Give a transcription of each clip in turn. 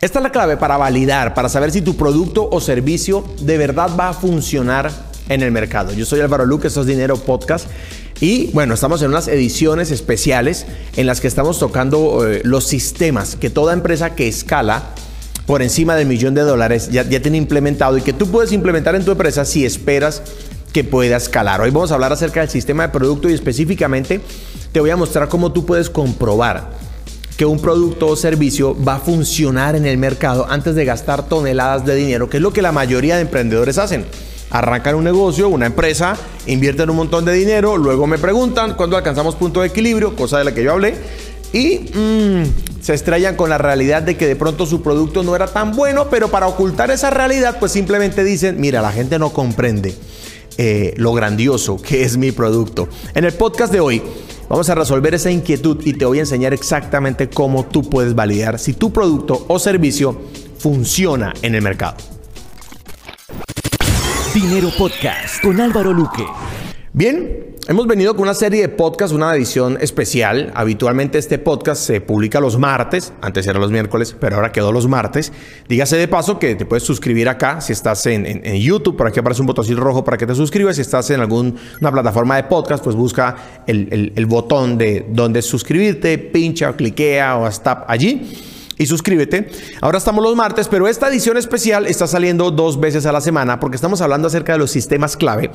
Esta es la clave para validar, para saber si tu producto o servicio de verdad va a funcionar en el mercado. Yo soy Álvaro Luque, esto es Dinero Podcast. Y bueno, estamos en unas ediciones especiales en las que estamos tocando eh, los sistemas que toda empresa que escala por encima del millón de dólares ya, ya tiene implementado y que tú puedes implementar en tu empresa si esperas que pueda escalar. Hoy vamos a hablar acerca del sistema de producto y específicamente te voy a mostrar cómo tú puedes comprobar que un producto o servicio va a funcionar en el mercado antes de gastar toneladas de dinero, que es lo que la mayoría de emprendedores hacen. Arrancan un negocio, una empresa, invierten un montón de dinero, luego me preguntan cuándo alcanzamos punto de equilibrio, cosa de la que yo hablé, y mm, se estrellan con la realidad de que de pronto su producto no era tan bueno, pero para ocultar esa realidad, pues simplemente dicen, mira, la gente no comprende eh, lo grandioso que es mi producto. En el podcast de hoy Vamos a resolver esa inquietud y te voy a enseñar exactamente cómo tú puedes validar si tu producto o servicio funciona en el mercado. Dinero Podcast con Álvaro Luque. Bien, Hemos venido con una serie de podcasts, una edición especial. Habitualmente este podcast se publica los martes, antes era los miércoles, pero ahora quedó los martes. Dígase de paso que te puedes suscribir acá si estás en, YouTube, por aquí aparece un botoncito rojo para que te suscribas. Si estás en alguna plataforma de podcast, pues busca el, botón de donde suscribirte, pincha o cliquea o hasta allí y suscríbete. Ahora estamos los martes, pero esta edición especial está saliendo dos veces a la semana porque estamos hablando acerca de los sistemas clave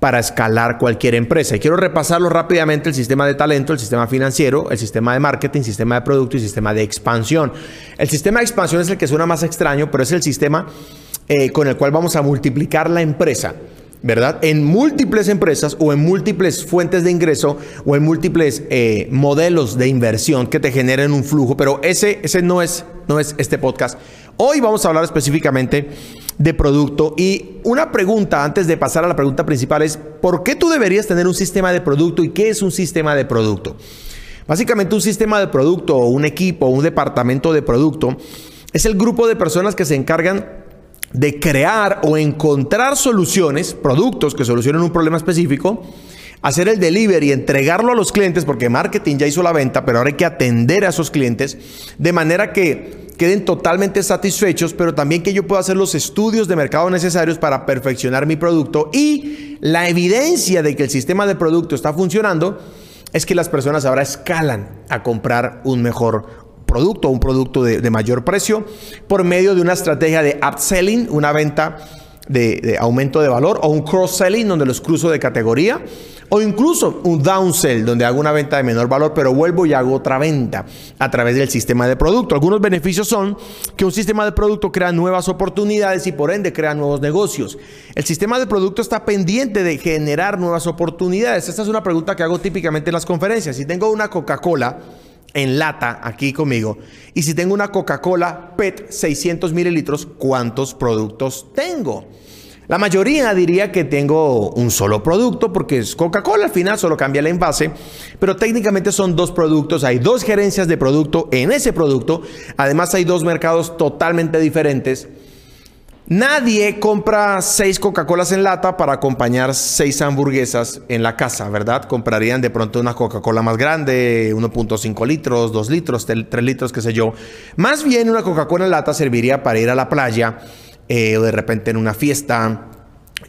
para escalar cualquier empresa. Y quiero repasarlo rápidamente, el sistema de talento, el sistema financiero, el sistema de marketing, sistema de producto y sistema de expansión. El sistema de expansión es el que suena más extraño, pero es el sistema eh, con el cual vamos a multiplicar la empresa. ¿Verdad? En múltiples empresas o en múltiples fuentes de ingreso o en múltiples eh, modelos de inversión que te generen un flujo, pero ese, ese no, es, no es este podcast. Hoy vamos a hablar específicamente de producto. Y una pregunta antes de pasar a la pregunta principal es, ¿por qué tú deberías tener un sistema de producto y qué es un sistema de producto? Básicamente un sistema de producto o un equipo o un departamento de producto es el grupo de personas que se encargan de crear o encontrar soluciones, productos que solucionen un problema específico, hacer el delivery, entregarlo a los clientes, porque marketing ya hizo la venta, pero ahora hay que atender a esos clientes, de manera que queden totalmente satisfechos, pero también que yo pueda hacer los estudios de mercado necesarios para perfeccionar mi producto. Y la evidencia de que el sistema de producto está funcionando es que las personas ahora escalan a comprar un mejor producto, un producto de, de mayor precio, por medio de una estrategia de upselling, una venta de, aumento de valor, o un cross-selling donde los cruzo de categoría, o incluso un downsell donde hago una venta de menor valor, pero vuelvo y hago otra venta a través del sistema de producto. Algunos beneficios son que un sistema de producto crea nuevas oportunidades y por ende crea nuevos negocios. El sistema de producto está pendiente de generar nuevas oportunidades. Esta es una pregunta que hago típicamente en las conferencias. Si tengo una Coca-Cola, en lata aquí conmigo. Y si tengo una Coca-Cola PET 600 mililitros, ¿cuántos productos tengo? La mayoría diría que tengo un solo producto porque es Coca-Cola, al final solo cambia el envase, pero técnicamente son dos productos, hay dos gerencias de producto en ese producto, además hay dos mercados totalmente diferentes Nadie compra seis Coca-Colas en lata para acompañar seis hamburguesas en la casa, ¿verdad? Comprarían de pronto una Coca-Cola más grande, 1.5 litros, 2 litros, 3 litros, qué sé yo. Más bien una Coca-Cola en lata serviría para ir a la playa eh, o de repente en una fiesta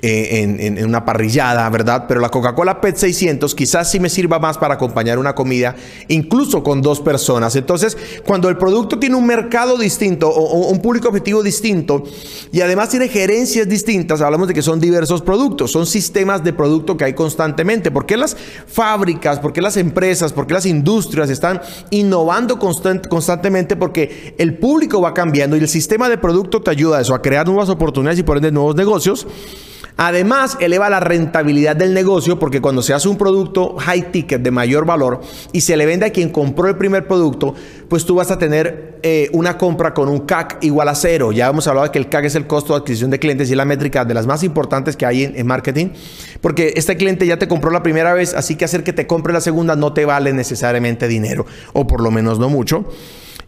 eh, en, una parrillada, ¿verdad? Pero la Coca-Cola PET 600 quizás sí me sirva más para acompañar una comida, incluso con dos personas. Entonces, cuando el producto tiene un mercado distinto o, un público objetivo distinto y además tiene gerencias distintas, hablamos de que son diversos productos, son sistemas de producto que hay constantemente. ¿Por qué las fábricas, por qué las empresas, por qué las industrias están innovando constantemente? Porque el público va cambiando y el sistema de producto te ayuda a eso, a crear nuevas oportunidades y por ende nuevos negocios. Además, eleva la rentabilidad del negocio porque cuando se hace un producto high ticket de mayor valor y se le vende a quien compró el primer producto, pues tú vas a tener eh, una compra con un CAC igual a cero. Ya hemos hablado de que el CAC es el costo de adquisición de clientes y es la métrica de las más importantes que hay en, en marketing, porque este cliente ya te compró la primera vez, así que hacer que te compre la segunda no te vale necesariamente dinero, o por lo menos no mucho.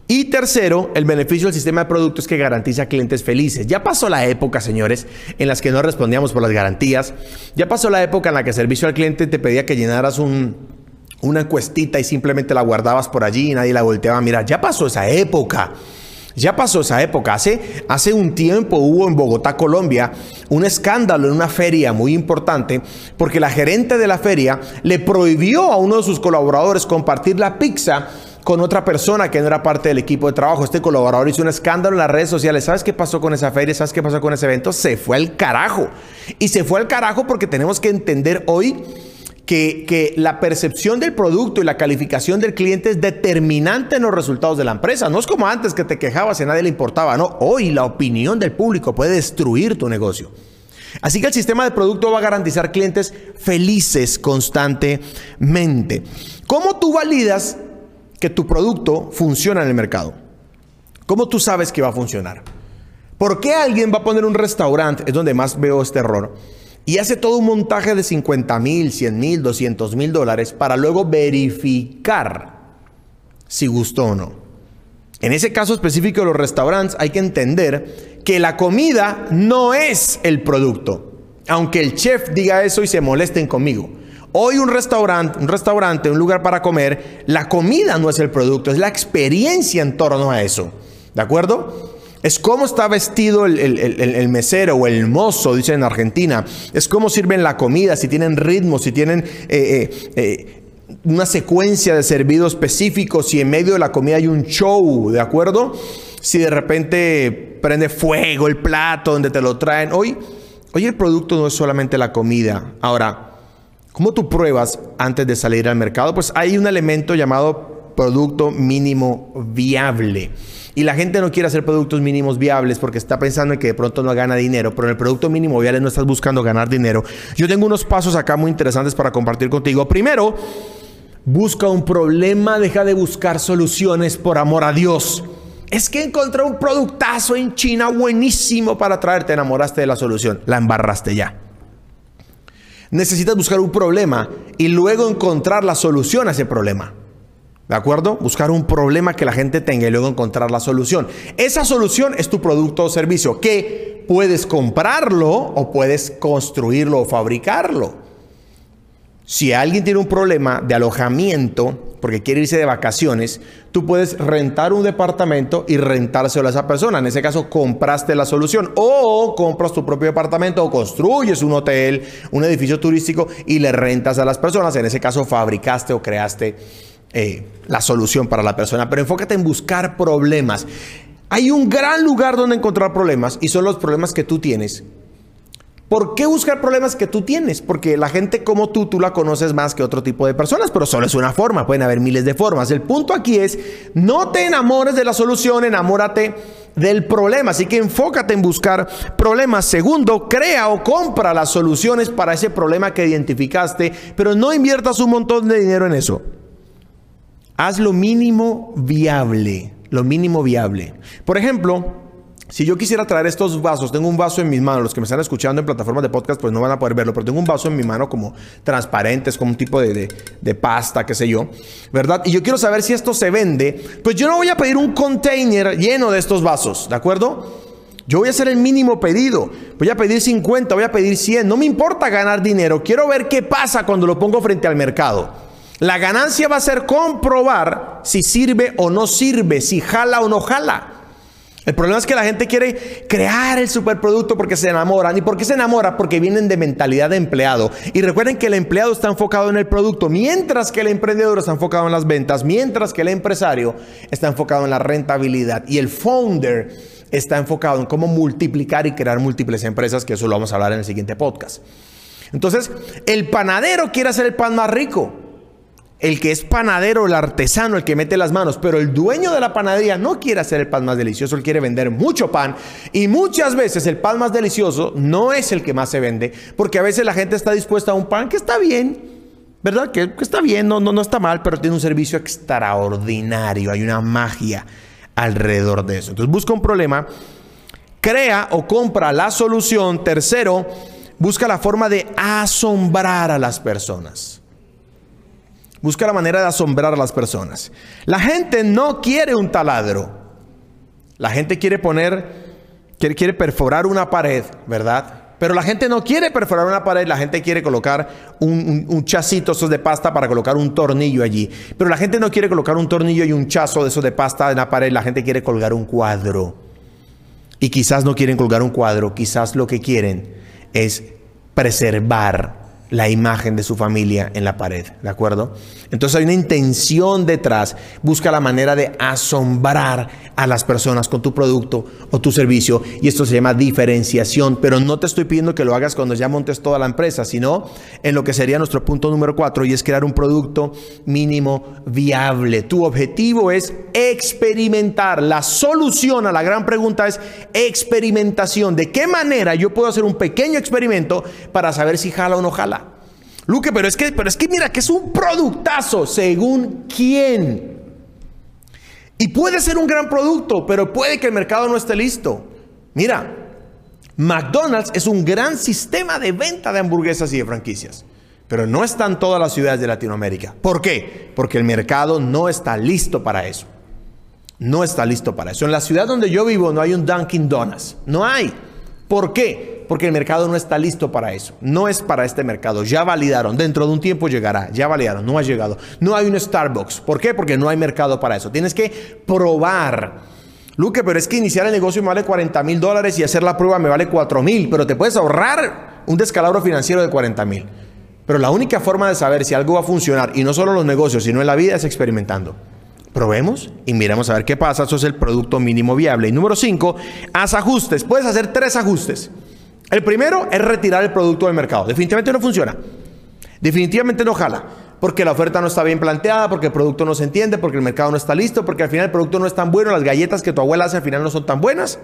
Y tercero, el beneficio del sistema de productos que garantiza clientes felices. Ya pasó la época, señores, en las que no respondíamos por las garantías. Ya pasó la época en la que servicio al cliente te pedía que llenaras una encuestita y simplemente la guardabas por allí y nadie la volteaba a mirar. Ya pasó esa época. Ya pasó esa época. Hace, hace un tiempo hubo en Bogotá, Colombia, un escándalo en una feria muy importante porque la gerente de la feria le prohibió a uno de sus colaboradores compartir la pizza con otra persona que no era parte del equipo de trabajo. Este colaborador hizo un escándalo en las redes sociales. ¿Sabes qué pasó con esa feria? ¿Sabes qué pasó con ese evento? Se fue al carajo. Y se fue al carajo porque tenemos que entender hoy que, la percepción del producto y la calificación del cliente es determinante en los resultados de la empresa. No es como antes que te quejabas y a nadie le importaba. No, hoy la opinión del público puede destruir tu negocio. Así que el sistema de producto va a garantizar clientes felices constantemente. ¿Cómo tú validas que tu producto funciona en el mercado? ¿Cómo tú sabes que va a funcionar? ¿Por qué alguien va a poner un restaurante? Es donde más veo este error y hace todo un montaje de 50 mil, 100 mil, 200 mil dólares para luego verificar si gustó o no. En ese caso específico de los restaurantes hay que entender que la comida no es el producto. Aunque el chef diga eso y se molesten conmigo. Hoy un restaurante, un restaurante, un lugar para comer, la comida no es el producto, es la experiencia en torno a eso. ¿De acuerdo? Es cómo está vestido el, mesero o el mozo, dicen en Argentina. Es cómo sirven la comida, si tienen ritmo, si tienen eh, eh, eh, una secuencia de servido específico, si en medio de la comida hay un show, ¿de acuerdo? Si de repente prende fuego el plato donde te lo traen. Hoy, hoy el producto no es solamente la comida. Ahora, ¿cómo tú pruebas antes de salir al mercado? Pues hay un elemento llamado producto mínimo viable. Y la gente no quiere hacer productos mínimos viables porque está pensando en que de pronto no gana dinero, pero en el producto mínimo viable no estás buscando ganar dinero. Yo tengo unos pasos acá muy interesantes para compartir contigo. Primero, busca un problema, deja de buscar soluciones por amor a Dios. Es que encontré un productazo en China buenísimo para traerte, enamoraste de la solución, la embarraste ya. Necesitas buscar un problema y luego encontrar la solución a ese problema. ¿De acuerdo? Buscar un problema que la gente tenga y luego encontrar la solución. Esa solución es tu producto o servicio que puedes comprarlo o puedes construirlo o fabricarlo. Si alguien tiene un problema de alojamiento porque quiere irse de vacaciones, tú puedes rentar un departamento y rentárselo a esa persona. En ese caso, compraste la solución. O compras tu propio departamento o construyes un hotel, un edificio turístico y le rentas a las personas. En ese caso, fabricaste o creaste eh, la solución para la persona, pero enfócate en buscar problemas. Hay un gran lugar donde encontrar problemas y son los problemas que tú tienes. ¿Por qué buscar problemas que tú tienes? Porque la gente como tú, tú la conoces más que otro tipo de personas, pero solo es una forma, pueden haber miles de formas. El punto aquí es, no te enamores de la solución, enamórate del problema. Así que enfócate en buscar problemas. Segundo, crea o compra las soluciones para ese problema que identificaste, pero no inviertas un montón de dinero en eso. Haz lo mínimo viable, lo mínimo viable. Por ejemplo, si yo quisiera traer estos vasos, tengo un vaso en mis manos, los que me están escuchando en plataformas de podcast pues no van a poder verlo, pero tengo un vaso en mi mano como transparentes, como un tipo de, de, pasta, qué sé yo, ¿verdad? Y yo quiero saber si esto se vende, pues yo no voy a pedir un container lleno de estos vasos, ¿de acuerdo? Yo voy a hacer el mínimo pedido. Voy a pedir 50, voy a pedir 100. No me importa ganar dinero. Quiero ver qué pasa cuando lo pongo frente al mercado. La ganancia va a ser comprobar si sirve o no sirve, si jala o no jala. El problema es que la gente quiere crear el superproducto porque se enamoran. ¿Y por qué se enamora? Porque vienen de mentalidad de empleado. Y recuerden que el empleado está enfocado en el producto, mientras que el emprendedor está enfocado en las ventas, mientras que el empresario está enfocado en la rentabilidad. Y el founder está enfocado en cómo multiplicar y crear múltiples empresas, que eso lo vamos a hablar en el siguiente podcast. Entonces, el panadero quiere hacer el pan más rico el que es panadero, el artesano, el que mete las manos, pero el dueño de la panadería no quiere hacer el pan más delicioso, él quiere vender mucho pan y muchas veces el pan más delicioso no es el que más se vende, porque a veces la gente está dispuesta a un pan que está bien, ¿verdad? Que, está bien, no, no, no está mal, pero tiene un servicio extraordinario, hay una magia alrededor de eso. Entonces busca un problema, crea o compra la solución. Tercero, busca la forma de asombrar a las personas. Busca la manera de asombrar a las personas. La gente no quiere un taladro. La gente quiere poner, quiere, quiere perforar una pared, ¿verdad? Pero la gente no quiere perforar una pared, la gente quiere colocar un, un, chacito esos de pasta para colocar un tornillo allí. Pero la gente no quiere colocar un tornillo y un chazo de esos de pasta en la pared, la gente quiere colgar un cuadro. Y quizás no quieren colgar un cuadro, quizás lo que quieren es preservar la imagen de su familia en la pared, ¿de acuerdo? Entonces hay una intención detrás, busca la manera de asombrar a las personas con tu producto o tu servicio y esto se llama diferenciación, pero no te estoy pidiendo que lo hagas cuando ya montes toda la empresa, sino en lo que sería nuestro punto número cuatro y es crear un producto mínimo viable. Tu objetivo es experimentar, la solución a la gran pregunta es experimentación, ¿de qué manera yo puedo hacer un pequeño experimento para saber si jala o no jala? Luque, pero es que, pero es que mira que es un productazo, según quién. Y puede ser un gran producto, pero puede que el mercado no esté listo. Mira, McDonald's es un gran sistema de venta de hamburguesas y de franquicias, pero no están todas las ciudades de Latinoamérica. ¿Por qué? Porque el mercado no está listo para eso. No está listo para eso. En la ciudad donde yo vivo no hay un Dunkin' Donuts. No hay. ¿Por qué? Porque el mercado no está listo para eso. No es para este mercado. Ya validaron. Dentro de un tiempo llegará. Ya validaron. No ha llegado. No hay un Starbucks. ¿Por qué? Porque no hay mercado para eso. Tienes que probar. Luque, pero es que iniciar el negocio me vale 40 mil dólares y hacer la prueba me vale 4 mil. Pero te puedes ahorrar un descalabro financiero de 40 mil. Pero la única forma de saber si algo va a funcionar, y no solo en los negocios, sino en la vida, es experimentando. Probemos y miremos a ver qué pasa. Eso es el producto mínimo viable. Y número 5, haz ajustes. Puedes hacer tres ajustes. El primero es retirar el producto del mercado. Definitivamente no funciona. Definitivamente no jala. Porque la oferta no está bien planteada, porque el producto no se entiende, porque el mercado no está listo, porque al final el producto no es tan bueno, las galletas que tu abuela hace al final no son tan buenas.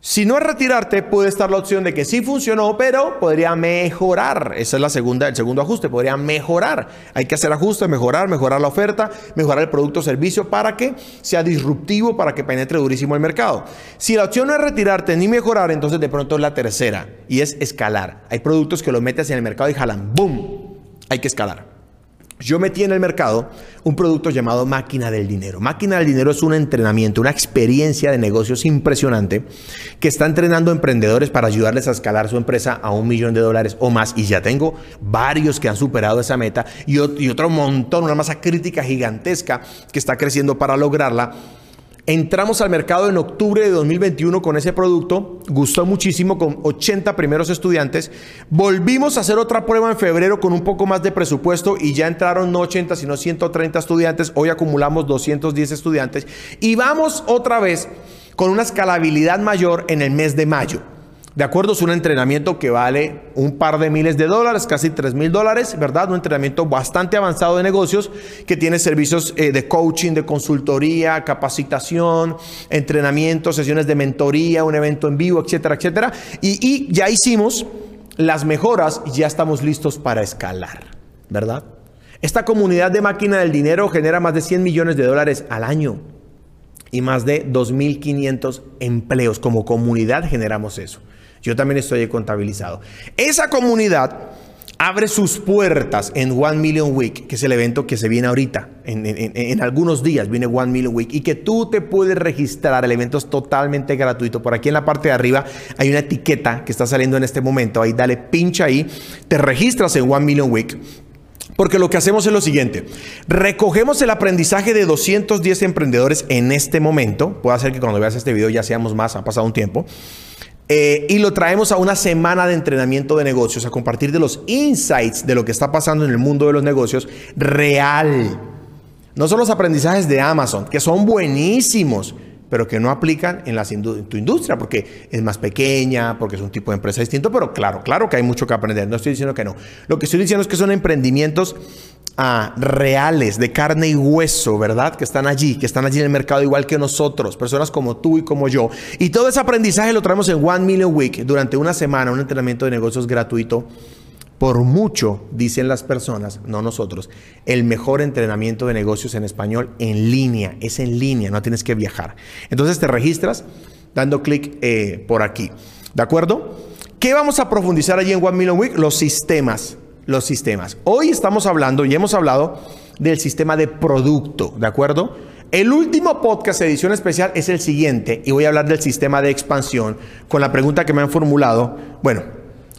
Si no es retirarte, puede estar la opción de que sí funcionó, pero podría mejorar. Esa es la segunda, el segundo ajuste, podría mejorar. Hay que hacer ajustes, mejorar, mejorar la oferta, mejorar el producto o servicio para que sea disruptivo, para que penetre durísimo el mercado. Si la opción no es retirarte ni mejorar, entonces de pronto es la tercera y es escalar. Hay productos que los metes en el mercado y jalan, ¡boom! Hay que escalar. Yo metí en el mercado un producto llamado Máquina del Dinero. Máquina del Dinero es un entrenamiento, una experiencia de negocios impresionante que está entrenando emprendedores para ayudarles a escalar su empresa a un millón de dólares o más. Y ya tengo varios que han superado esa meta y, otro montón, una masa crítica gigantesca que está creciendo para lograrla Entramos al mercado en octubre de 2021 con ese producto, gustó muchísimo con 80 primeros estudiantes. Volvimos a hacer otra prueba en febrero con un poco más de presupuesto y ya entraron no 80 sino 130 estudiantes. Hoy acumulamos 210 estudiantes y vamos otra vez con una escalabilidad mayor en el mes de mayo. De acuerdo, es un entrenamiento que vale un par de miles de dólares, casi tres mil dólares, ¿verdad? Un entrenamiento bastante avanzado de negocios que tiene servicios eh, de coaching, de consultoría, capacitación, entrenamiento, sesiones de mentoría, un evento en vivo, etcétera, etcétera. Y, y ya hicimos las mejoras y ya estamos listos para escalar, ¿verdad? Esta comunidad de máquina del dinero genera más de 100 millones de dólares al año y más de 2.500 empleos. Como comunidad generamos eso. Yo también estoy contabilizado. Esa comunidad abre sus puertas en One Million Week, que es el evento que se viene ahorita. En, algunos días viene One Million Week y que tú te puedes registrar. El evento es totalmente gratuito. Por aquí en la parte de arriba hay una etiqueta que está saliendo en este momento. Ahí dale pincha ahí. Te registras en One Million Week. Porque lo que hacemos es lo siguiente. Recogemos el aprendizaje de 210 emprendedores en este momento. Puede ser que cuando veas este video ya seamos más, ha pasado un tiempo. Eh, y lo traemos a una semana de entrenamiento de negocios, a compartir de los insights de lo que está pasando en el mundo de los negocios real. No son los aprendizajes de Amazon, que son buenísimos, pero que no aplican en, la, tu industria, porque es más pequeña, porque es un tipo de empresa distinto, pero claro, claro que hay mucho que aprender, no estoy diciendo que no. Lo que estoy diciendo es que son emprendimientos reales, de carne y hueso, ¿verdad? Que están allí, que están allí en el mercado igual que nosotros, personas como tú y como yo. Y todo ese aprendizaje lo traemos en One Million Week durante una semana, un entrenamiento de negocios gratuito. Por mucho, dicen las personas, no nosotros, el mejor entrenamiento de negocios en español en línea. Es en línea, no tienes que viajar. Entonces te registras dando clic eh, por aquí. ¿De acuerdo? ¿Qué vamos a profundizar allí en One Million Week? Los sistemas los sistemas. Hoy estamos hablando y hemos hablado del sistema de producto, ¿de acuerdo? El último podcast, edición especial, es el siguiente y voy a hablar del sistema de expansión con la pregunta que me han formulado. Bueno,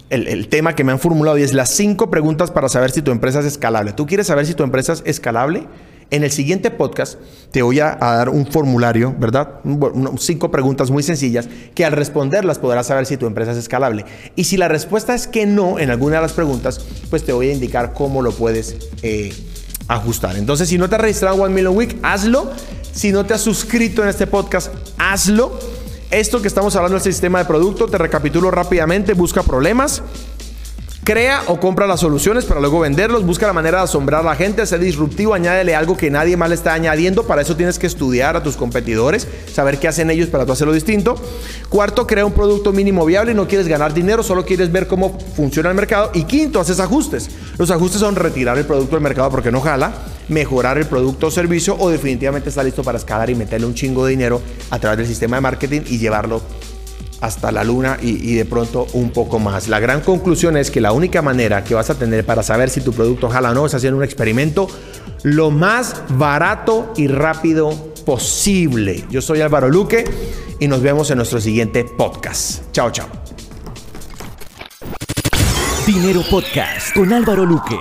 el, tema que me han formulado y es las cinco preguntas para saber si tu empresa es escalable. ¿Tú quieres saber si tu empresa es escalable? En el siguiente podcast te voy a, dar un formulario, ¿verdad? Un, cinco preguntas muy sencillas que al responderlas podrás saber si tu empresa es escalable. Y si la respuesta es que no en alguna de las preguntas, pues te voy a indicar cómo lo puedes eh, ajustar. Entonces, si no te has registrado en One Million Week, hazlo. Si no te has suscrito en este podcast, hazlo. Esto que estamos hablando del sistema de producto, te recapitulo rápidamente, busca problemas, Crea o compra las soluciones para luego venderlos. Busca la manera de asombrar a la gente, ser disruptivo, añádele algo que nadie más le está añadiendo. Para eso tienes que estudiar a tus competidores, saber qué hacen ellos para tú hacerlo distinto. Cuarto, crea un producto mínimo viable. No quieres ganar dinero, solo quieres ver cómo funciona el mercado. Y quinto, haces ajustes. Los ajustes son retirar el producto del mercado porque no jala, mejorar el producto o servicio o definitivamente está listo para escalar y meterle un chingo de dinero a través del sistema de marketing y llevarlo hasta la luna y, de pronto un poco más. La gran conclusión es que la única manera que vas a tener para saber si tu producto jala o no es haciendo un experimento lo más barato y rápido posible. Yo soy Álvaro Luque y nos vemos en nuestro siguiente podcast. Chao, chao. Dinero Podcast con Álvaro Luque.